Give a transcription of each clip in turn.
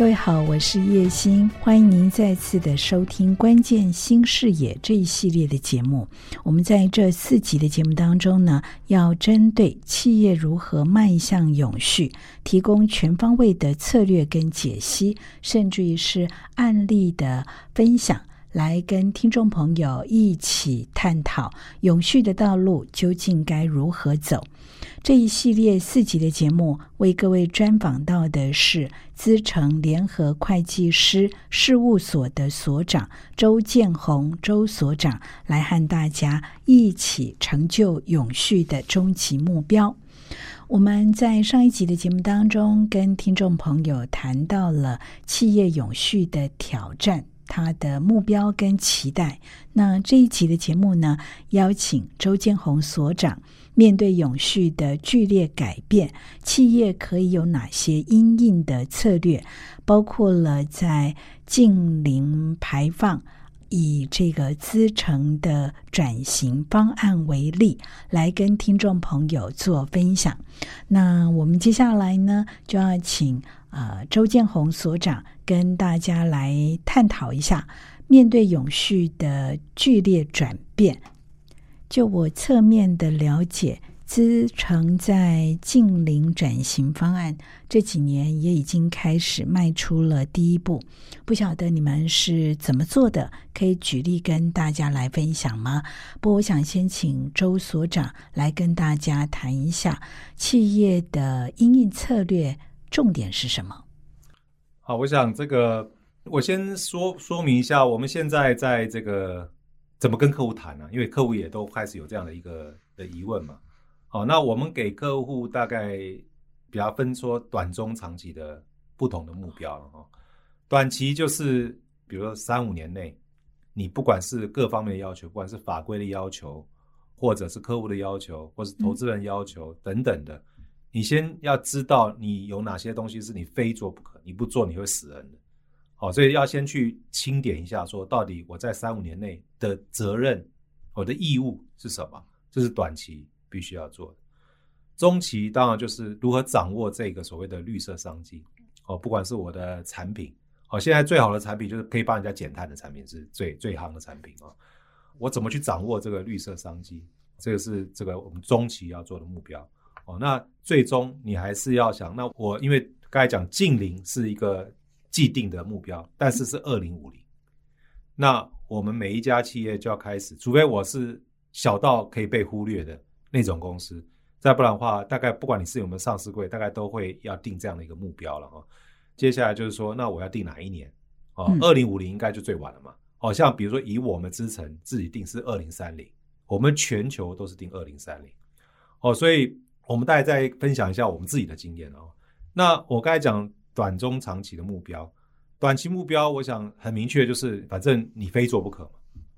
各位好，我是叶欣，欢迎您再次的收听《关键新视野》这一系列的节目。我们在这四集的节目当中呢，要针对企业如何迈向永续，提供全方位的策略跟解析，甚至于是案例的分享，来跟听众朋友一起探讨永续的道路究竟该如何走。这一系列四集的节目，为各位专访到的是资诚联合会计师事务所的所长周建宏周所长，来和大家一起成就永续的终极目标。我们在上一集的节目当中，跟听众朋友谈到了企业永续的挑战。他的目标跟期待。那这一集的节目呢，邀请周建宏所长，面对永续的剧烈改变，企业可以有哪些因应的策略？包括了在净零排放，以这个资诚的转型方案为例，来跟听众朋友做分享。那我们接下来呢，就要请。呃，周建宏所长跟大家来探讨一下，面对永续的剧烈转变，就我侧面的了解，资诚在近零转型方案这几年也已经开始迈出了第一步。不晓得你们是怎么做的？可以举例跟大家来分享吗？不，我想先请周所长来跟大家谈一下企业的因应策略。重点是什么？好，我想这个我先说说明一下，我们现在在这个怎么跟客户谈呢？因为客户也都开始有这样的一个的疑问嘛。好，那我们给客户大概比较分说短、中、长期的不同的目标了哈。短期就是比如说三五年内，你不管是各方面的要求，不管是法规的要求，或者是客户的要求，或是投资人要求等等的。你先要知道你有哪些东西是你非做不可，你不做你会死人的，好，所以要先去清点一下，说到底我在三五年内的责任，我的义务是什么？这是短期必须要做的。中期当然就是如何掌握这个所谓的绿色商机，哦，不管是我的产品，好，现在最好的产品就是可以帮人家减碳的产品是最最夯的产品啊，我怎么去掌握这个绿色商机？这个是这个我们中期要做的目标。哦，那最终你还是要想，那我因为刚才讲近邻是一个既定的目标，但是是二零五零，那我们每一家企业就要开始，除非我是小到可以被忽略的那种公司，再不然的话，大概不管你是有没有上市柜，大概都会要定这样的一个目标了哈。接下来就是说，那我要定哪一年？哦，二零五零应该就最晚了嘛。哦，像比如说以我们之城自己定是二零三零，我们全球都是定二零三零。哦，所以。我们大概再分享一下我们自己的经验哦。那我刚才讲短中长期的目标，短期目标我想很明确，就是反正你非做不可嘛。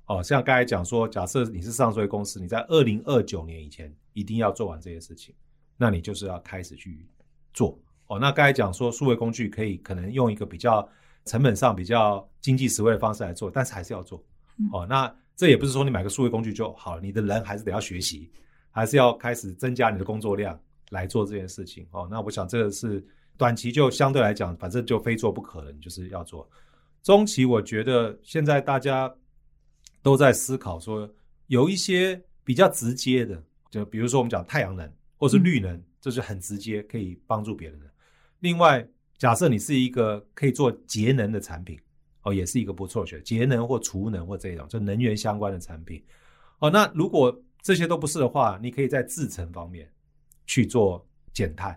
哦，像刚才讲说，假设你是上市公司，你在二零二九年以前一定要做完这些事情，那你就是要开始去做。哦，那刚才讲说，数位工具可以可能用一个比较成本上比较经济实惠的方式来做，但是还是要做。哦，那这也不是说你买个数位工具就好，你的人还是得要学习。还是要开始增加你的工作量来做这件事情哦。那我想这个是短期就相对来讲，反正就非做不可了，你就是要做。中期我觉得现在大家都在思考说，有一些比较直接的，就比如说我们讲太阳能或是绿能，这是很直接可以帮助别人的。另外，假设你是一个可以做节能的产品哦，也是一个不错选，节能或储能或这种就能源相关的产品哦。那如果这些都不是的话，你可以在制成方面去做减碳，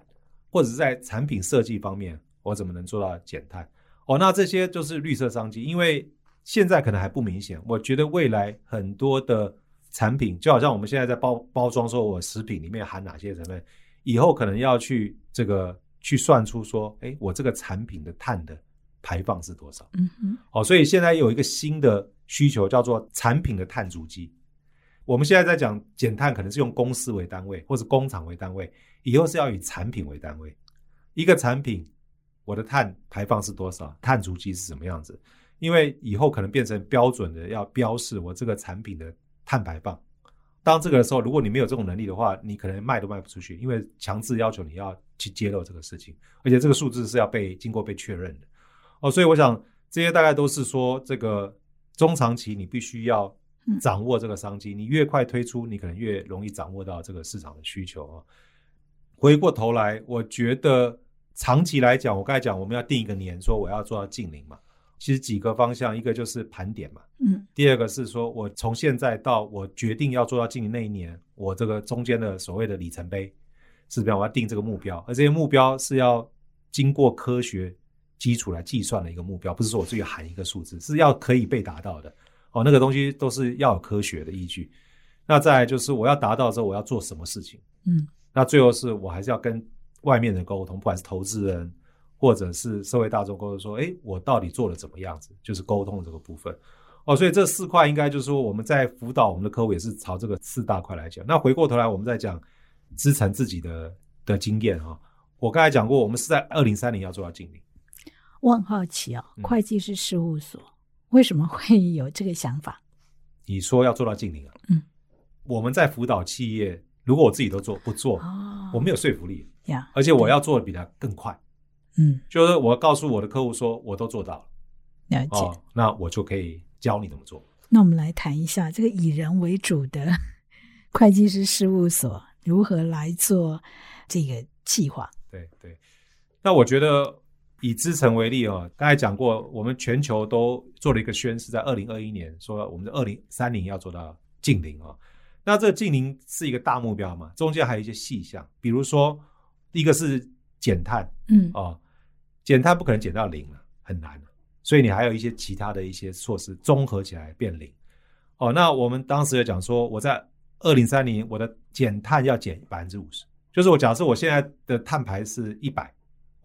或者是在产品设计方面，我怎么能做到减碳？哦，那这些就是绿色商机，因为现在可能还不明显。我觉得未来很多的产品，就好像我们现在在包包装，说我食品里面含哪些成分，以后可能要去这个去算出说，哎，我这个产品的碳的排放是多少？嗯哼。哦，所以现在有一个新的需求叫做产品的碳足迹。我们现在在讲减碳，可能是用公司为单位，或者工厂为单位，以后是要以产品为单位。一个产品，我的碳排放是多少？碳足迹是什么样子？因为以后可能变成标准的，要标示我这个产品的碳排放。当这个的时候，如果你没有这种能力的话，你可能卖都卖不出去，因为强制要求你要去揭露这个事情，而且这个数字是要被经过被确认的。哦，所以我想这些大概都是说，这个中长期你必须要掌握这个商机，你越快推出，你可能越容易掌握到这个市场的需求啊。回过头来，我觉得长期来讲，我刚才讲我们要定一个年，说我要做到近零嘛。其实几个方向，一个就是盘点嘛，嗯，第二个是说我从现在到我决定要做到近零那一年，我这个中间的所谓的里程碑是怎么样？我要定这个目标，而这些目标是要经过科学基础来计算的一个目标，不是说我自己喊一个数字，是要可以被达到的。哦，那个东西都是要有科学的依据。那再来就是我要达到之后，我要做什么事情？嗯，那最后是我还是要跟外面的沟通，不管是投资人。或者是社会大众沟通说，哎，我到底做了怎么样子？就是沟通的这个部分哦。所以这四块应该就是说，我们在辅导我们的客户也是朝这个四大块来讲。那回过头来，我们再讲资诚自己的的经验哈。我刚才讲过，我们是在二零三零要做到净零。我很好奇啊、哦，会计师事务所、嗯、为什么会有这个想法？你说要做到净零啊？嗯，我们在辅导企业，如果我自己都做不做，哦、我没有说服力呀。而且我要做的比他更快。嗯，就是我告诉我的客户说，我都做到了，了解，哦，那我就可以教你怎么做。那我们来谈一下这个以人为主的 会计师事务所如何来做这个计划。对对，那我觉得以资诚为例哦，刚才讲过，我们全球都做了一个宣誓，在二零二一年说我们的二零三零要做到净零哦。那这个净零是一个大目标嘛，中间还有一些细项，比如说一个是减碳，嗯哦。减碳不可能减到零了，很难，所以你还有一些其他的一些措施综合起来变零。哦，那我们当时也讲说，我在二零三零，我的减碳要减百分之五十，就是我假设我现在的碳排是一百，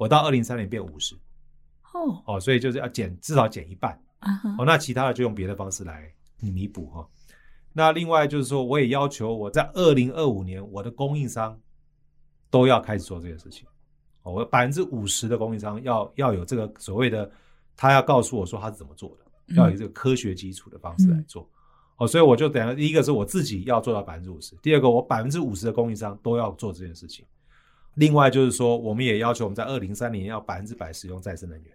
我到二零三零变五十。哦，哦，所以就是要减至少减一半。哦，那其他的就用别的方式来弥补哈。那另外就是说，我也要求我在二零二五年，我的供应商都要开始做这件事情。哦，我百分之五十的供应商要要有这个所谓的，他要告诉我说他是怎么做的，要有这个科学基础的方式来做。哦，所以我就等于第一个是我自己要做到百分之五十，第二个我百分之五十的供应商都要做这件事情。另外就是说，我们也要求我们在二零三零年要百分之百使用再生能源，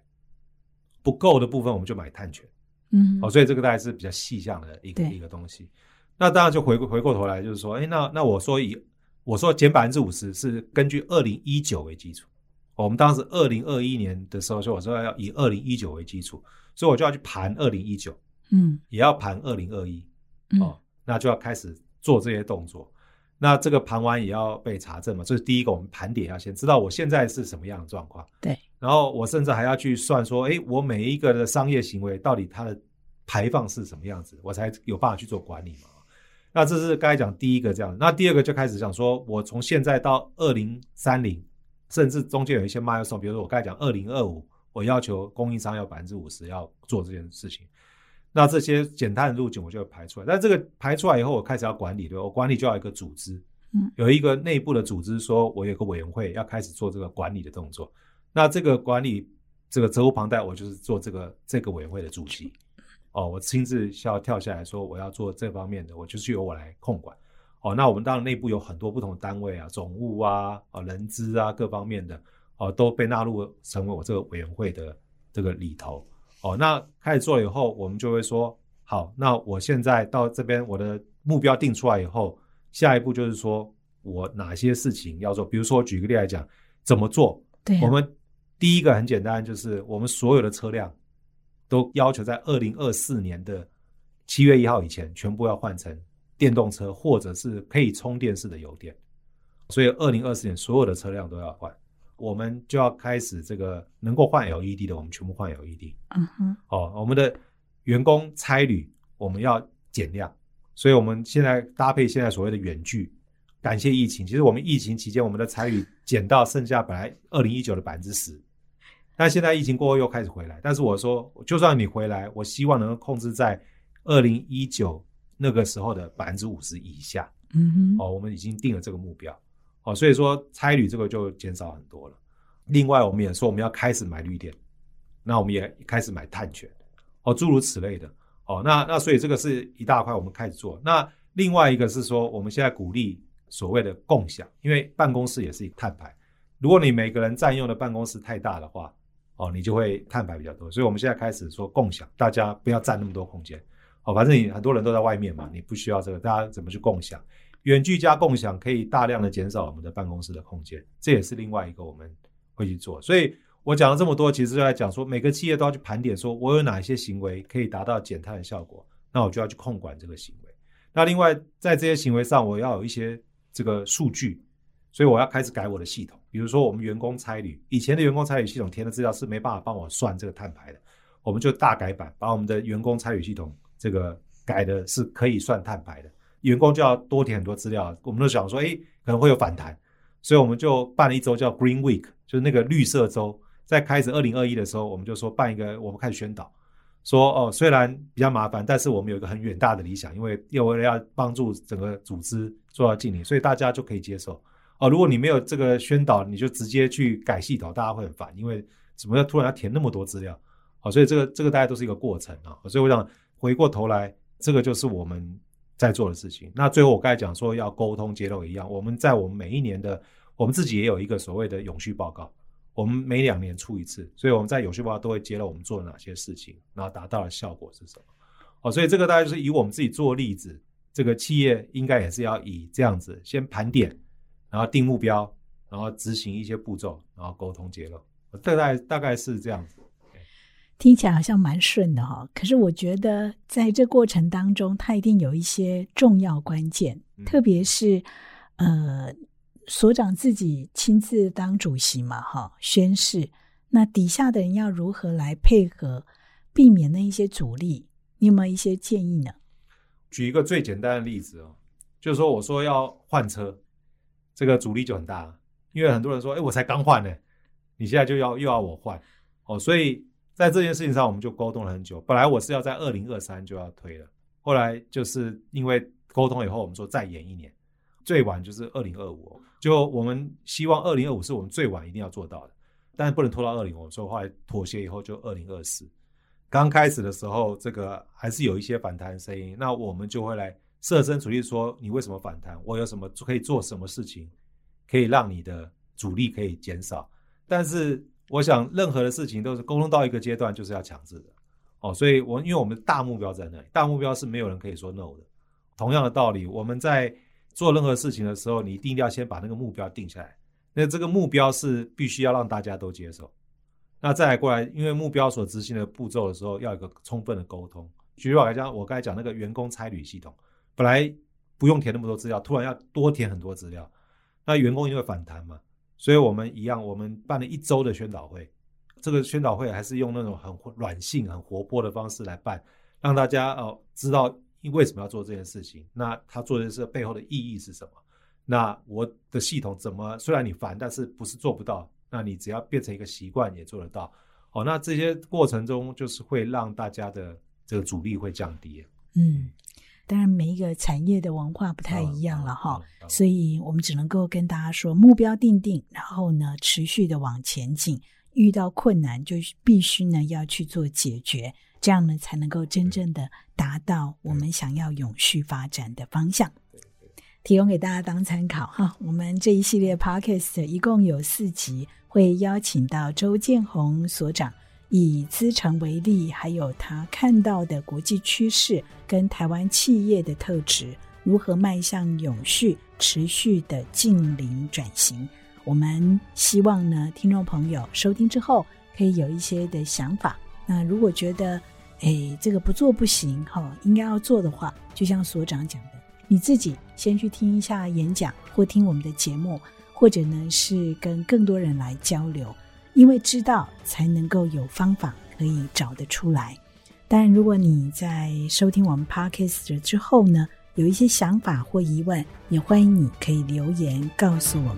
不够的部分我们就买碳权。嗯，哦，所以这个大概是比较细项的一个一个东西。那当然就回回过头来就是说，哎，那那我说以我说减百分之五十是根据二零一九为基础。我们当时二零二一年的时候，说我说要以二零一九为基础，所以我就要去盘二零一九，嗯，也要盘二零二一，哦，那就要开始做这些动作。那这个盘完也要被查证嘛，这是第一个，我们盘点要先知道我现在是什么样的状况。对，然后我甚至还要去算说，哎，我每一个的商业行为到底它的排放是什么样子，我才有办法去做管理嘛。那这是刚才讲第一个这样，那第二个就开始讲说，我从现在到二零三零。甚至中间有一些 milestone，比如说我刚才讲二零二五，我要求供应商要百分之五十要做这件事情，那这些减碳的路径我就会排出来。但这个排出来以后，我开始要管理，对吧？我管理就要一个组织，嗯，有一个内部的组织，说我有一个委员会要开始做这个管理的动作。那这个管理这个责无旁贷，我就是做这个这个委员会的主席。哦，我亲自需要跳下来说我要做这方面的，我就是由我来控管。哦，那我们当然内部有很多不同的单位啊，总务啊，啊人资啊，各方面的哦都被纳入成为我这个委员会的这个里头。哦，那开始做了以后，我们就会说，好，那我现在到这边，我的目标定出来以后，下一步就是说我哪些事情要做。比如说举个例来讲，怎么做？对啊，我们第一个很简单，就是我们所有的车辆都要求在二零二四年的七月一号以前，全部要换成。电动车或者是可以充电式的油电，所以二零二四年所有的车辆都要换，我们就要开始这个能够换 LED 的，我们全部换 LED。嗯哼，哦，我们的员工差旅我们要减量，所以我们现在搭配现在所谓的远距，感谢疫情，其实我们疫情期间我们的差旅减到剩下本来二零一九的百分之十，但现在疫情过后又开始回来，但是我说就算你回来，我希望能够控制在二零一九。那个时候的百分之五十以下。嗯哼，哦，我们已经定了这个目标。哦，所以说差旅这个就减少很多了。另外，我们也说我们要开始买绿电，那我们也开始买碳权，哦，诸如此类的。哦，那那所以这个是一大块，我们开始做。那另外一个是说，我们现在鼓励所谓的共享，因为办公室也是一个碳排。如果你每个人占用的办公室太大的话，哦，你就会碳排比较多。所以我们现在开始说共享，大家不要占那么多空间。哦，反正你很多人都在外面嘛，你不需要这个，大家怎么去共享？远距加共享可以大量的减少我们的办公室的空间，这也是另外一个我们会去做。所以我讲了这么多，其实就在讲说，每个企业都要去盘点，说我有哪些行为可以达到减碳的效果，那我就要去控管这个行为。那另外在这些行为上，我要有一些这个数据，所以我要开始改我的系统。比如说我们员工差旅，以前的员工差旅系统填的资料是没办法帮我算这个碳排的，我们就大改版，把我们的员工差旅系统这个改的是可以算碳排的。员工就要多填很多资料，我们都想说，哎，可能会有反弹，所以我们就办了一周叫 Green Week，就是那个绿色周。在开始二零二一的时候，我们就说办一个，我们开始宣导，说哦，虽然比较麻烦，但是我们有一个很远大的理想，因为又为了要帮助整个组织做到净零，所以大家就可以接受。哦，如果你没有这个宣导，你就直接去改系统，大家会很烦，因为怎么要突然要填那么多资料？好，所以这个这个大家都是一个过程啊。所以我想回过头来，这个就是我们。在做的事情。那最后我刚才讲说要沟通揭露一样，我们在我们每一年的，我们自己也有一个所谓的永续报告，我们每两年出一次，所以我们在永续报告都会揭露我们做了哪些事情，然后达到的效果是什么。哦，所以这个大概就是以我们自己做例子，这个企业应该也是要以这样子先盘点，然后定目标，然后执行一些步骤，然后沟通揭露，大概大概是这样子。听起来好像蛮顺的哈，可是我觉得在这过程当中，它一定有一些重要关键，嗯、特别是呃，所长自己亲自当主席嘛，哈，宣誓，那底下的人要如何来配合，避免那一些阻力？你有没有一些建议呢？举一个最简单的例子哦，就是说我说要换车，这个阻力就很大，因为很多人说，哎，我才刚换呢，你现在就要又要我换，哦，所以。在这件事情上，我们就沟通了很久。本来我是要在二零二三就要推了，后来就是因为沟通以后，我们说再延一年，最晚就是二零二五。就我们希望二零二五是我们最晚一定要做到的，但是不能拖到二零五。所以后来妥协以后就二零二四。刚开始的时候，这个还是有一些反弹声音，那我们就会来设身处地说，你为什么反弹？我有什么可以做什么事情，可以让你的阻力可以减少？但是。我想，任何的事情都是沟通到一个阶段，就是要强制的，哦，所以我因为我们大目标在那里，大目标是没有人可以说 no 的。同样的道理，我们在做任何事情的时候，你一定要先把那个目标定下来。那这个目标是必须要让大家都接受。那再来过来，因为目标所执行的步骤的时候，要有一个充分的沟通。举例来讲，我刚才讲那个员工差旅系统，本来不用填那么多资料，突然要多填很多资料，那员工就会反弹嘛。所以我们一样，我们办了一周的宣导会。这个宣导会还是用那种很软性、很活泼的方式来办，让大家哦知道为什么要做这件事情。那他做的事背后的意义是什么？那我的系统怎么？虽然你烦，但是不是做不到？那你只要变成一个习惯，也做得到。哦，那这些过程中就是会让大家的这个阻力会降低。嗯。当然，每一个产业的文化不太一样了哈，所以我们只能够跟大家说，目标定定，然后呢，持续的往前进。遇到困难，就必须呢要去做解决，这样呢才能够真正的达到我们想要永续发展的方向。提供给大家当参考哈。我们这一系列 Podcast 一共有四集，会邀请到周建宏所长。以资诚为例，还有他看到的国际趋势跟台湾企业的特质，如何迈向永续、持续的净零转型。我们希望呢，听众朋友收听之后可以有一些的想法。那如果觉得，哎，这个不做不行，哈，应该要做的话，就像所长讲的，你自己先去听一下演讲，或听我们的节目，或者呢是跟更多人来交流。因为知道，才能够有方法可以找得出来。但如果你在收听我们 Podcast 之后呢，有一些想法或疑问，也欢迎你可以留言告诉我们。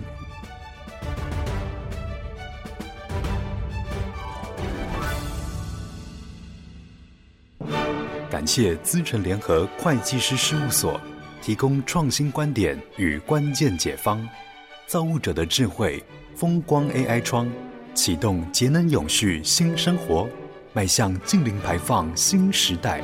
感谢资诚联合会计师事务所提供创新观点与关键解方，造物者的智慧，风光 AI 窗，启动节能永续新生活，迈向净零排放新时代。